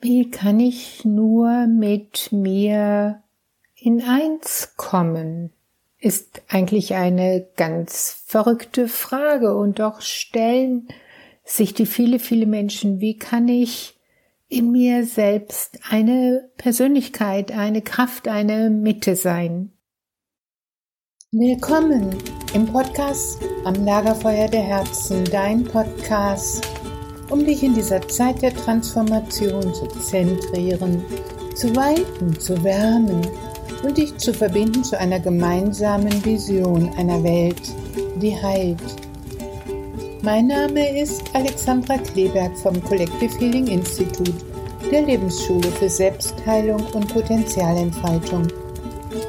Wie kann ich nur mit mir in eins kommen? Ist eigentlich eine ganz verrückte Frage und doch stellen sich die viele, viele Menschen, wie kann ich in mir selbst eine Persönlichkeit, eine Kraft, eine Mitte sein? Willkommen im Podcast am Lagerfeuer der Herzen, dein Podcast um dich in dieser Zeit der Transformation zu zentrieren, zu weiten, zu wärmen und dich zu verbinden zu einer gemeinsamen Vision einer Welt, die heilt. Mein Name ist Alexandra Kleberg vom Collective Healing Institute, der Lebensschule für Selbstheilung und Potenzialentfaltung.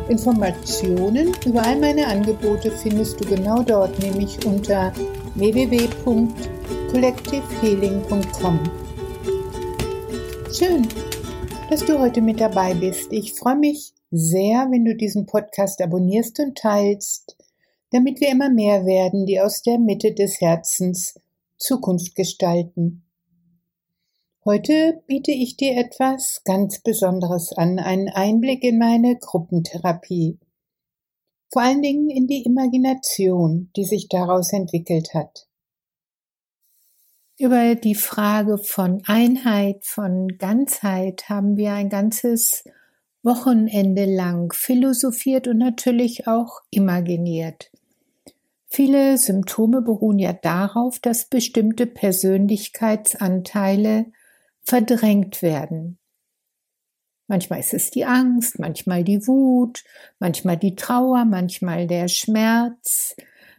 Informationen über all meine Angebote findest du genau dort, nämlich unter www.collective collectivehealing.com. Schön, dass du heute mit dabei bist. Ich freue mich sehr, wenn du diesen Podcast abonnierst und teilst, damit wir immer mehr werden, die aus der Mitte des Herzens Zukunft gestalten. Heute biete ich dir etwas ganz Besonderes an, einen Einblick in meine Gruppentherapie. Vor allen Dingen in die Imagination, die sich daraus entwickelt hat über die Frage von Einheit, von Ganzheit haben wir ein ganzes Wochenende lang philosophiert und natürlich auch imaginiert. Viele Symptome beruhen ja darauf, dass bestimmte Persönlichkeitsanteile verdrängt werden. Manchmal ist es die Angst, manchmal die Wut, manchmal die Trauer, manchmal der Schmerz,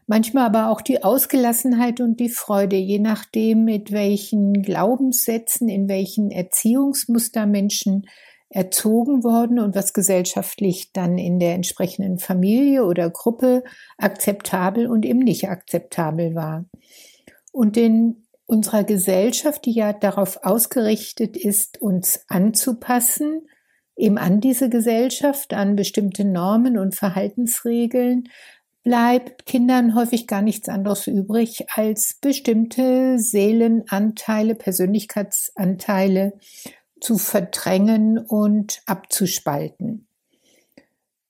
manchmal aber auch die Ausgelassenheit und die Freude, je nachdem, mit welchen Glaubenssätzen, in welchen Erziehungsmuster Menschen erzogen worden und was gesellschaftlich dann in der entsprechenden Familie oder Gruppe akzeptabel und eben nicht akzeptabel war. Und in unserer Gesellschaft, die ja darauf ausgerichtet ist, uns anzupassen, eben an diese Gesellschaft, an bestimmte Normen und Verhaltensregeln, bleibt Kindern häufig gar nichts anderes übrig, als bestimmte Seelenanteile, Persönlichkeitsanteile zu verdrängen und abzuspalten.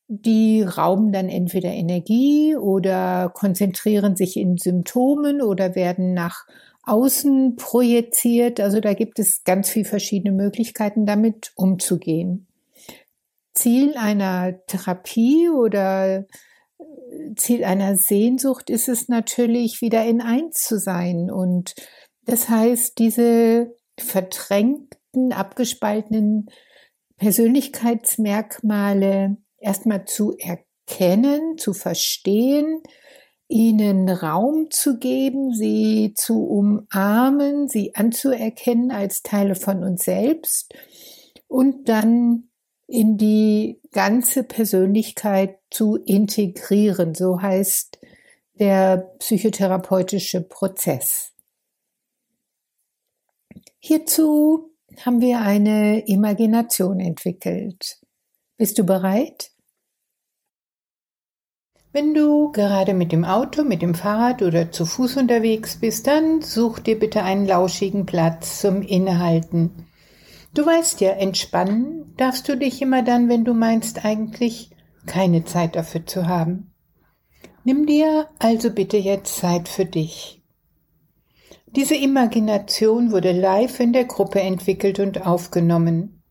Die rauben dann entweder Energie oder konzentrieren sich in Symptomen oder werden nach außen projiziert. Also da gibt es ganz viele verschiedene Möglichkeiten, damit umzugehen. Ziel einer Therapie oder Ziel einer Sehnsucht ist es natürlich, wieder in eins zu sein. Und das heißt, diese verdrängten, abgespaltenen Persönlichkeitsmerkmale erstmal zu erkennen, zu verstehen, ihnen Raum zu geben, sie zu umarmen, sie anzuerkennen als Teile von uns selbst und dann in die ganze Persönlichkeit zu integrieren. So heißt der psychotherapeutische Prozess. Hierzu haben wir eine Imagination entwickelt. Bist du bereit? Wenn du gerade mit dem Auto, mit dem Fahrrad oder zu Fuß unterwegs bist, dann such dir bitte einen lauschigen Platz zum Innehalten. Du weißt ja, entspannen darfst du dich immer dann, wenn du meinst eigentlich keine Zeit dafür zu haben. Nimm dir also bitte jetzt Zeit für dich. Diese Imagination wurde live in der Gruppe entwickelt und aufgenommen.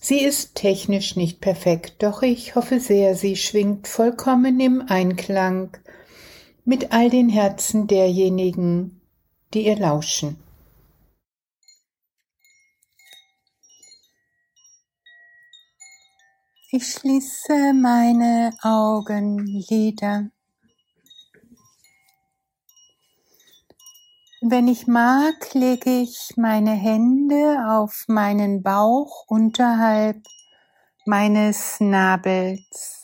Sie ist technisch nicht perfekt, doch ich hoffe sehr, sie schwingt vollkommen im Einklang mit all den Herzen derjenigen, die ihr lauschen. Ich schließe meine Augenlider. Wenn ich mag, lege ich meine Hände auf meinen Bauch unterhalb meines Nabels.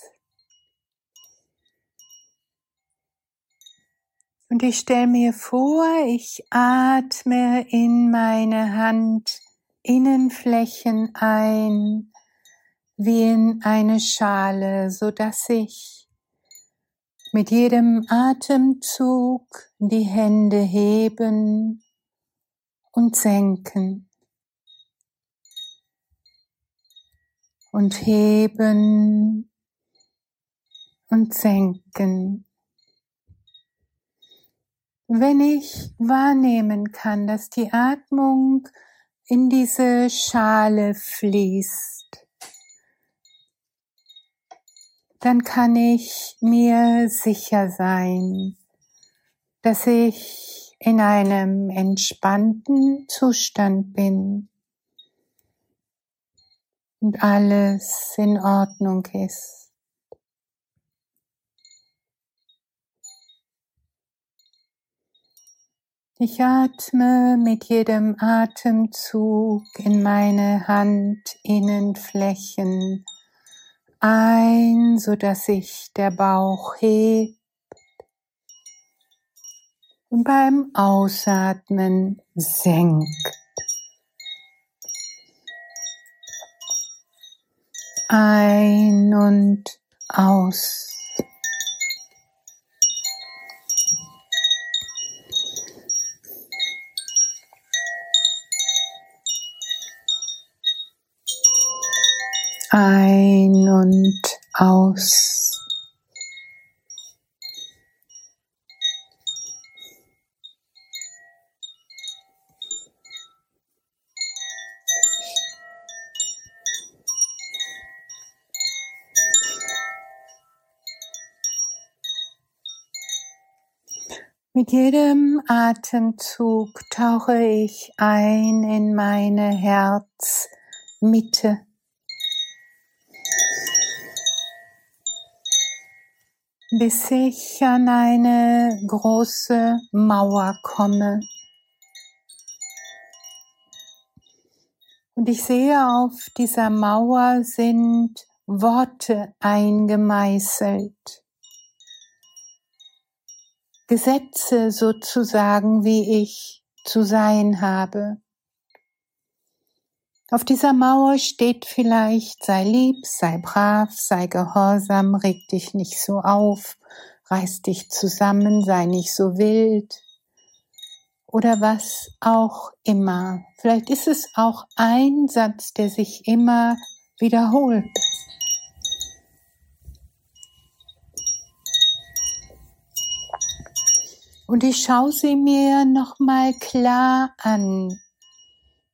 Und ich stelle mir vor, ich atme in meine Handinnenflächen ein wie in eine Schale, so dass ich mit jedem Atemzug die Hände heben und senken. und heben und senken. Wenn ich wahrnehmen kann, dass die Atmung in diese Schale fließt, dann kann ich mir sicher sein, dass ich in einem entspannten Zustand bin und alles in Ordnung ist. Ich atme mit jedem Atemzug in meine Handinnenflächen ein, so dass sich der Bauch hebt. Und beim Ausatmen senkt. Ein und aus. Und aus. Mit jedem Atemzug tauche ich ein in meine Herzmitte. Bis ich an eine große Mauer komme. Und ich sehe, auf dieser Mauer sind Worte eingemeißelt. Gesetze sozusagen, wie ich zu sein habe. Auf dieser Mauer steht vielleicht, sei lieb, sei brav, sei gehorsam, reg dich nicht so auf, reiß dich zusammen, sei nicht so wild oder was auch immer. Vielleicht ist es auch ein Satz, der sich immer wiederholt. Und ich schaue sie mir nochmal klar an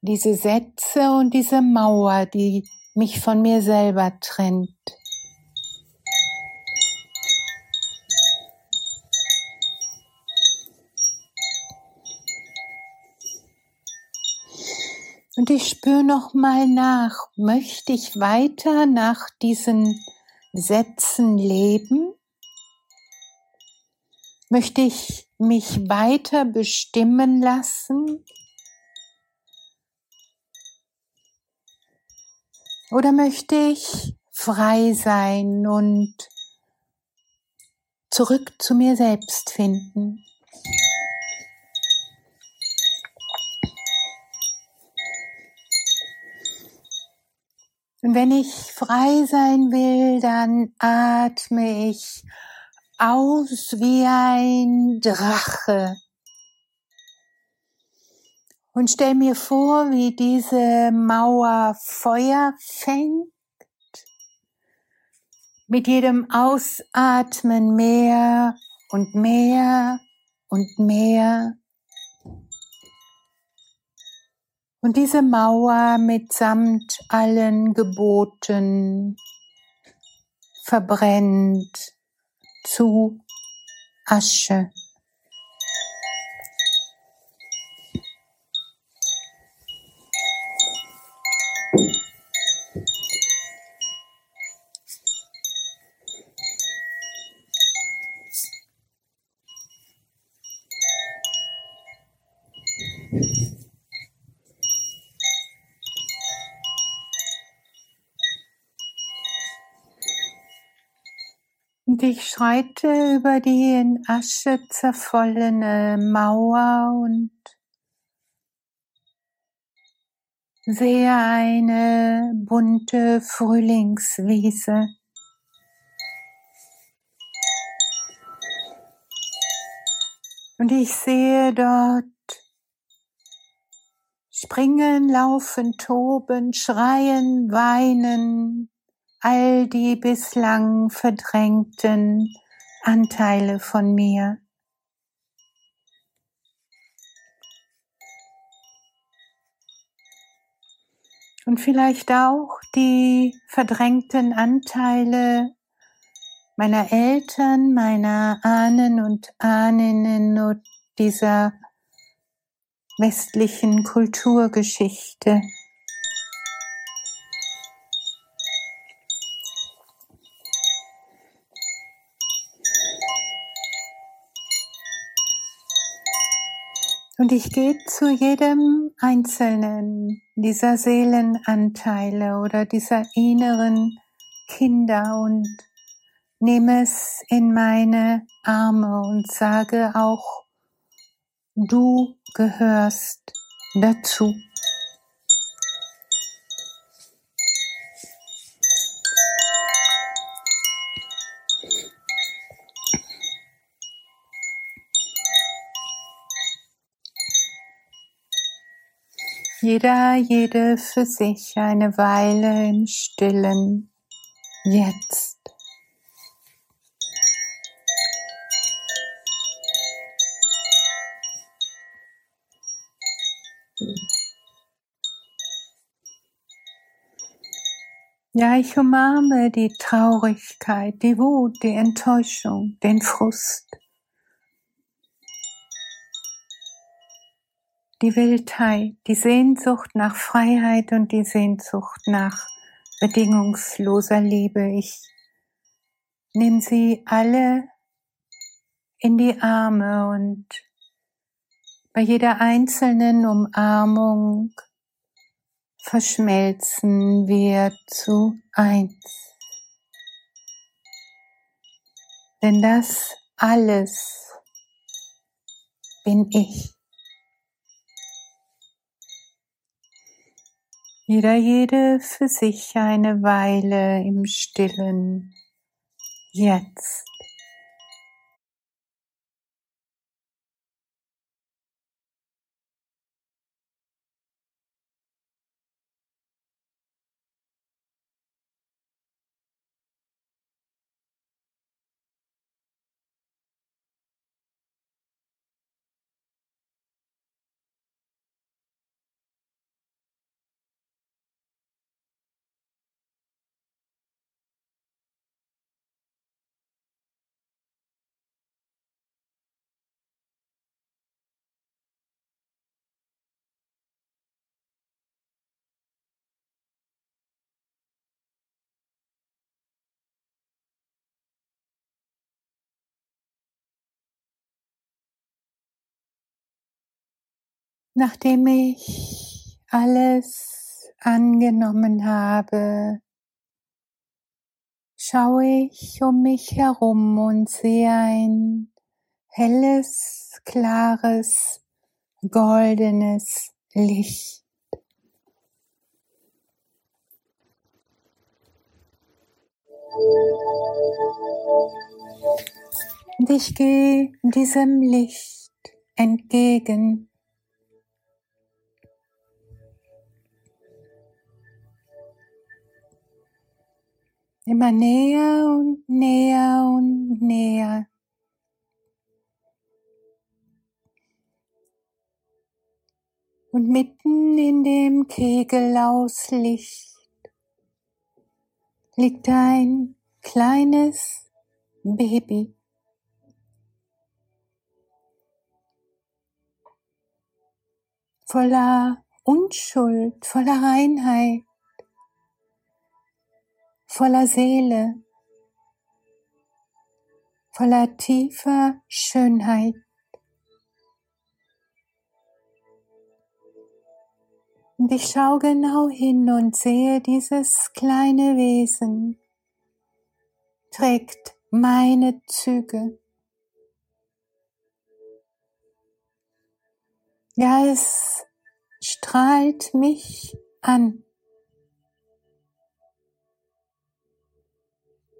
diese Sätze und diese Mauer, die mich von mir selber trennt. Und ich spüre noch mal nach, möchte ich weiter nach diesen Sätzen leben? Möchte ich mich weiter bestimmen lassen? Oder möchte ich frei sein und zurück zu mir selbst finden? Und wenn ich frei sein will, dann atme ich aus wie ein Drache und stell mir vor, wie diese Mauer Feuer fängt. Mit jedem Ausatmen mehr und mehr und mehr. Und diese Mauer mitsamt allen Geboten verbrennt zu Asche. Und ich schreite über die in Asche zerfallene Mauer und sehe eine bunte Frühlingswiese. Und ich sehe dort springen, laufen, toben, schreien, weinen, all die bislang verdrängten Anteile von mir. Und vielleicht auch die verdrängten Anteile meiner Eltern, meiner Ahnen und Ahninnen und dieser westlichen Kulturgeschichte. Und ich gehe zu jedem einzelnen dieser Seelenanteile oder dieser inneren Kinder und nehme es in meine Arme und sage auch, du gehörst dazu. Jeder, jede für sich eine Weile im Stillen, jetzt. Ja, ich umarme die Traurigkeit, die Wut, die Enttäuschung, den Frust. die Wildheit, die Sehnsucht nach Freiheit und die Sehnsucht nach bedingungsloser Liebe. Ich nehme sie alle in die Arme und bei jeder einzelnen Umarmung verschmelzen wir zu eins. Denn das alles bin ich. Jeder jede für sich eine Weile im stillen Jetzt. Nachdem ich alles angenommen habe, schaue ich um mich herum und sehe ein helles, klares, goldenes Licht. Und ich gehe diesem Licht entgegen. Immer näher und näher und näher. Und mitten in dem Kegel aus Licht liegt ein kleines Baby. Voller Unschuld, voller Reinheit voller Seele, voller tiefer Schönheit. Und ich schaue genau hin und sehe dieses kleine Wesen trägt meine Züge. Ja, es strahlt mich an.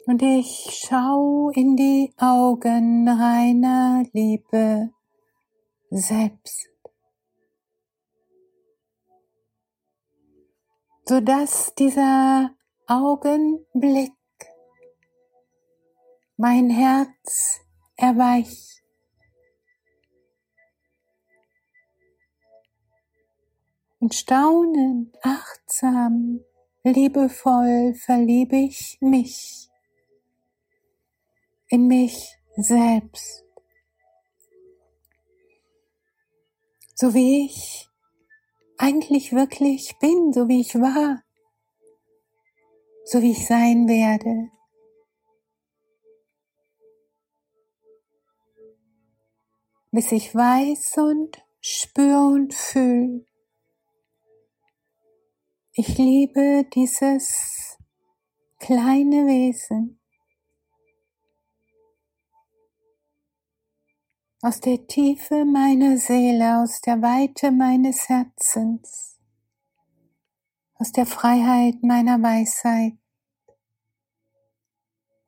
Und ich schau in die Augen reiner Liebe selbst. So dass dieser Augenblick mein Herz erweicht. Und staunend, achtsam, liebevoll verliebe ich mich in mich selbst. So wie ich eigentlich wirklich bin, so wie ich war, so wie ich sein werde. Bis ich weiß und spür und fühl. Ich liebe dieses kleine Wesen. Aus der Tiefe meiner Seele, aus der Weite meines Herzens, aus der Freiheit meiner Weisheit.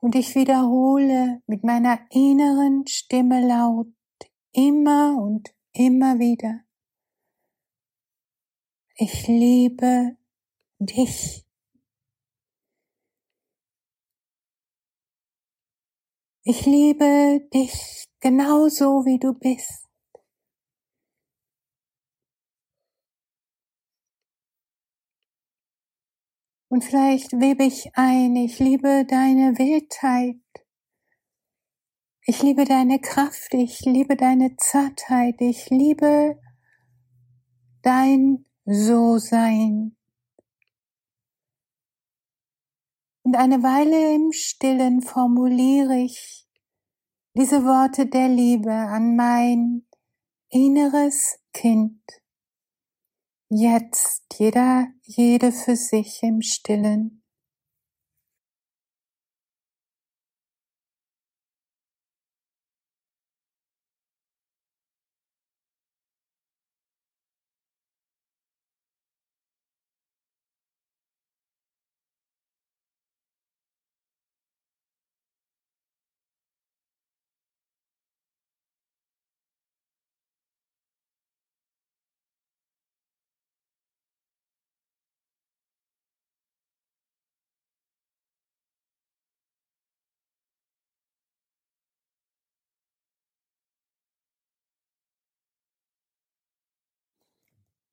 Und ich wiederhole mit meiner inneren Stimme laut immer und immer wieder. Ich liebe dich. Ich liebe dich genauso wie du bist. Und vielleicht webe ich ein, ich liebe deine Wildheit. Ich liebe deine Kraft, ich liebe deine Zartheit, ich liebe dein So-Sein. Und eine Weile im Stillen formuliere ich diese Worte der Liebe an mein inneres Kind. Jetzt jeder, jede für sich im Stillen.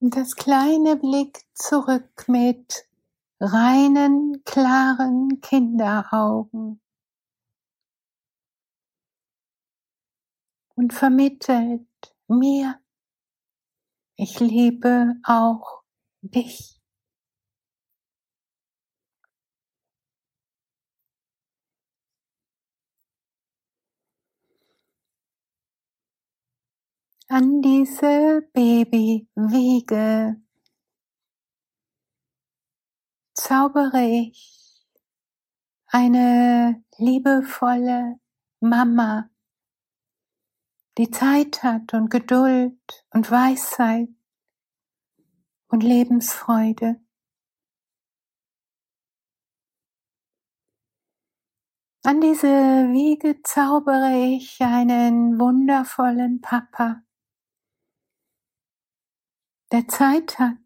Das kleine Blick zurück mit reinen, klaren Kinderaugen. Und vermittelt mir, ich liebe auch dich. An diese Babywiege zaubere ich eine liebevolle Mama, die Zeit hat und Geduld und Weisheit und Lebensfreude. An diese Wiege zaubere ich einen wundervollen Papa, der Zeit hat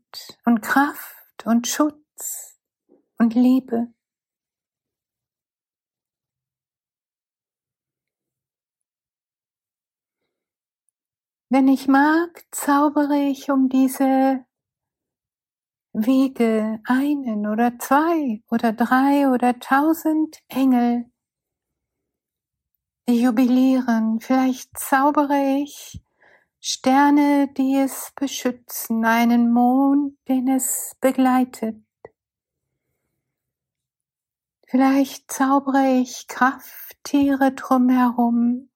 und Kraft und Schutz und Liebe. Wenn ich mag, zaubere ich um diese Wiege einen oder zwei oder drei oder tausend Engel, die jubilieren. Vielleicht zaubere ich Sterne, die es beschützen, einen Mond, den es begleitet. Vielleicht zaubere ich Krafttiere drumherum.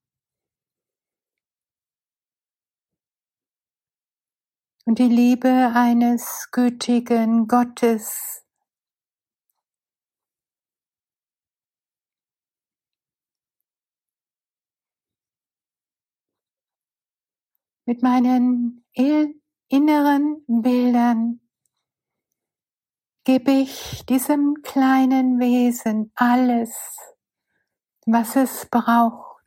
Und die Liebe eines gütigen Gottes mit meinen inneren Bildern gebe ich diesem kleinen Wesen alles, was es braucht,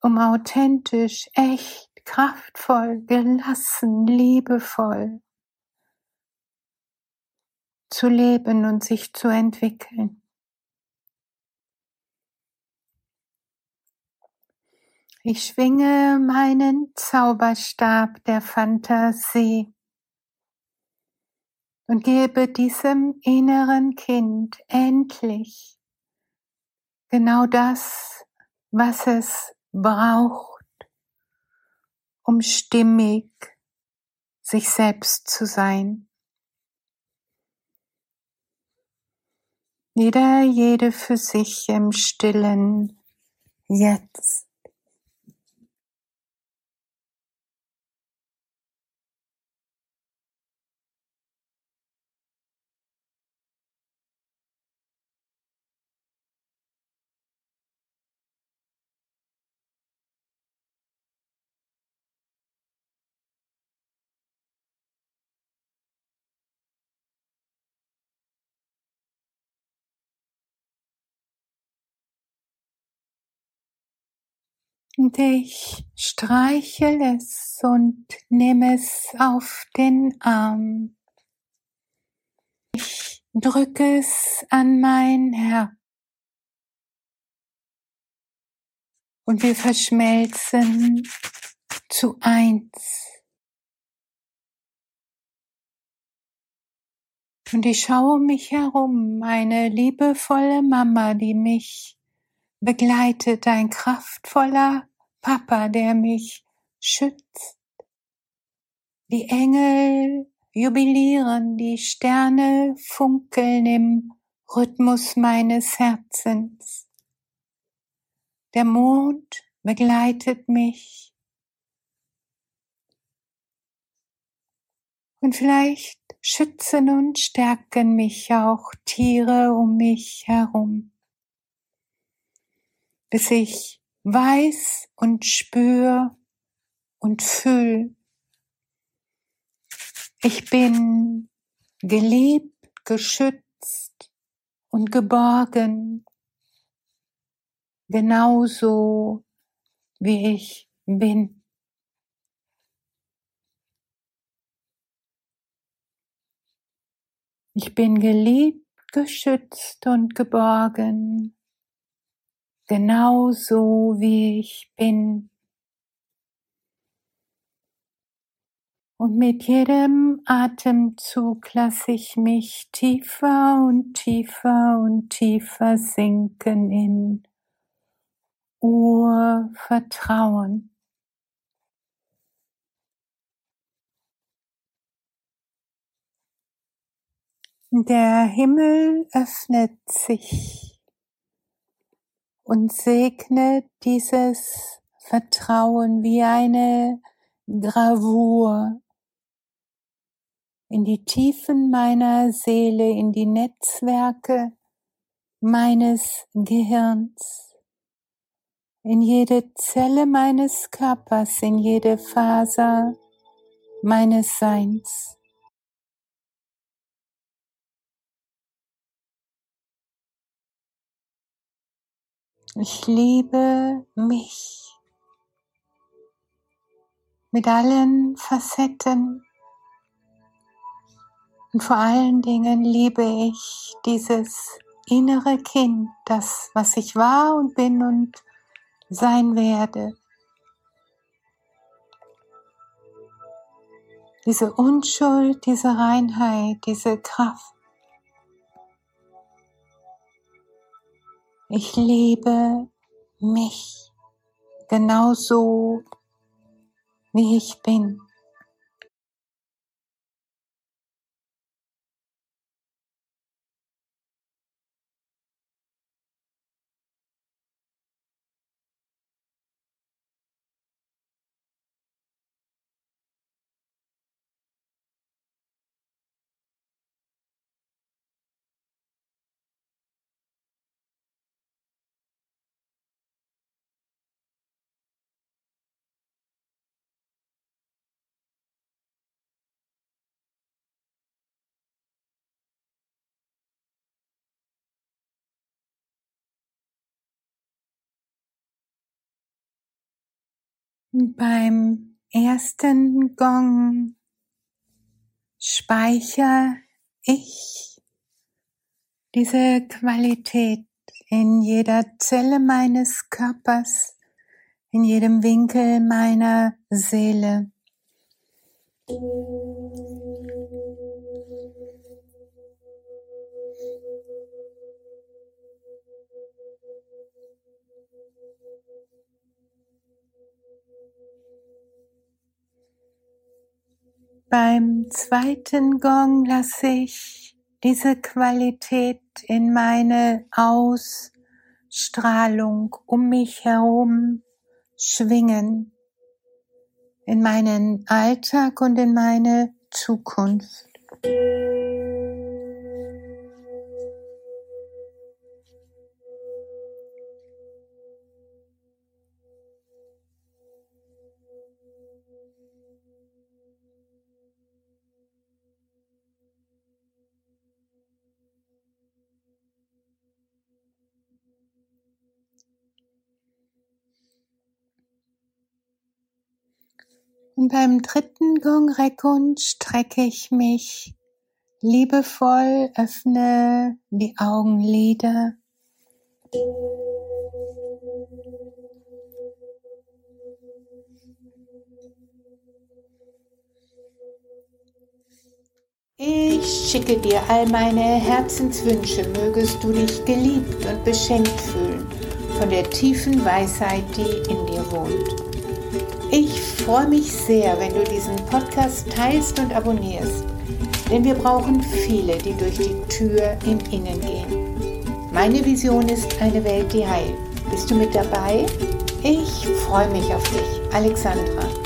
um authentisch, echt, kraftvoll, gelassen, liebevoll zu leben und sich zu entwickeln. Ich schwinge meinen Zauberstab der Fantasie und gebe diesem inneren Kind endlich genau das, was es braucht, um stimmig sich selbst zu sein. Jeder, jede für sich im stillen Jetzt. Und ich streichel es und nehme es auf den Arm. Ich drücke es an mein Herz. Und wir verschmelzen zu eins. Und ich schaue mich herum, eine liebevolle Mama, die mich begleitet ein kraftvoller Papa, der mich schützt. Die Engel jubilieren, die Sterne funkeln im Rhythmus meines Herzens. Der Mond begleitet mich. Und vielleicht schützen und stärken mich auch Tiere um mich herum bis ich weiß und spür und fühl. Ich bin geliebt, geschützt und geborgen, genauso wie ich bin. Ich bin geliebt, geschützt und geborgen, genau so wie ich bin. Und mit jedem Atemzug lasse ich mich tiefer und tiefer und tiefer sinken in Urvertrauen. Der Himmel öffnet sich und segne dieses Vertrauen wie eine Gravur in die Tiefen meiner Seele, in die Netzwerke meines Gehirns, in jede Zelle meines Körpers, in jede Faser meines Seins. Ich liebe mich mit allen Facetten und vor allen Dingen liebe ich dieses innere Kind, das, was ich war und bin und sein werde. Diese Unschuld, diese Reinheit, diese Kraft. Ich liebe mich genauso, wie ich bin. Beim ersten Gong speichere ich diese Qualität in jeder Zelle meines Körpers, in jedem Winkel meiner Seele. Beim zweiten Gong lasse ich diese Qualität in meine Ausstrahlung um mich herum schwingen, in meinen Alltag und in meine Zukunft. Und beim dritten Gong Rekun strecke ich mich liebevoll, öffne die Augenlider. Ich schicke dir all meine Herzenswünsche, mögest du dich geliebt und beschenkt fühlen von der tiefen Weisheit, die in dir wohnt. Ich freue mich sehr, wenn du diesen Podcast teilst und abonnierst, denn wir brauchen viele, die durch die Tür im Innen gehen. Meine Vision ist eine Welt, die heilt. Bist du mit dabei? Ich freue mich auf dich, Alexandra.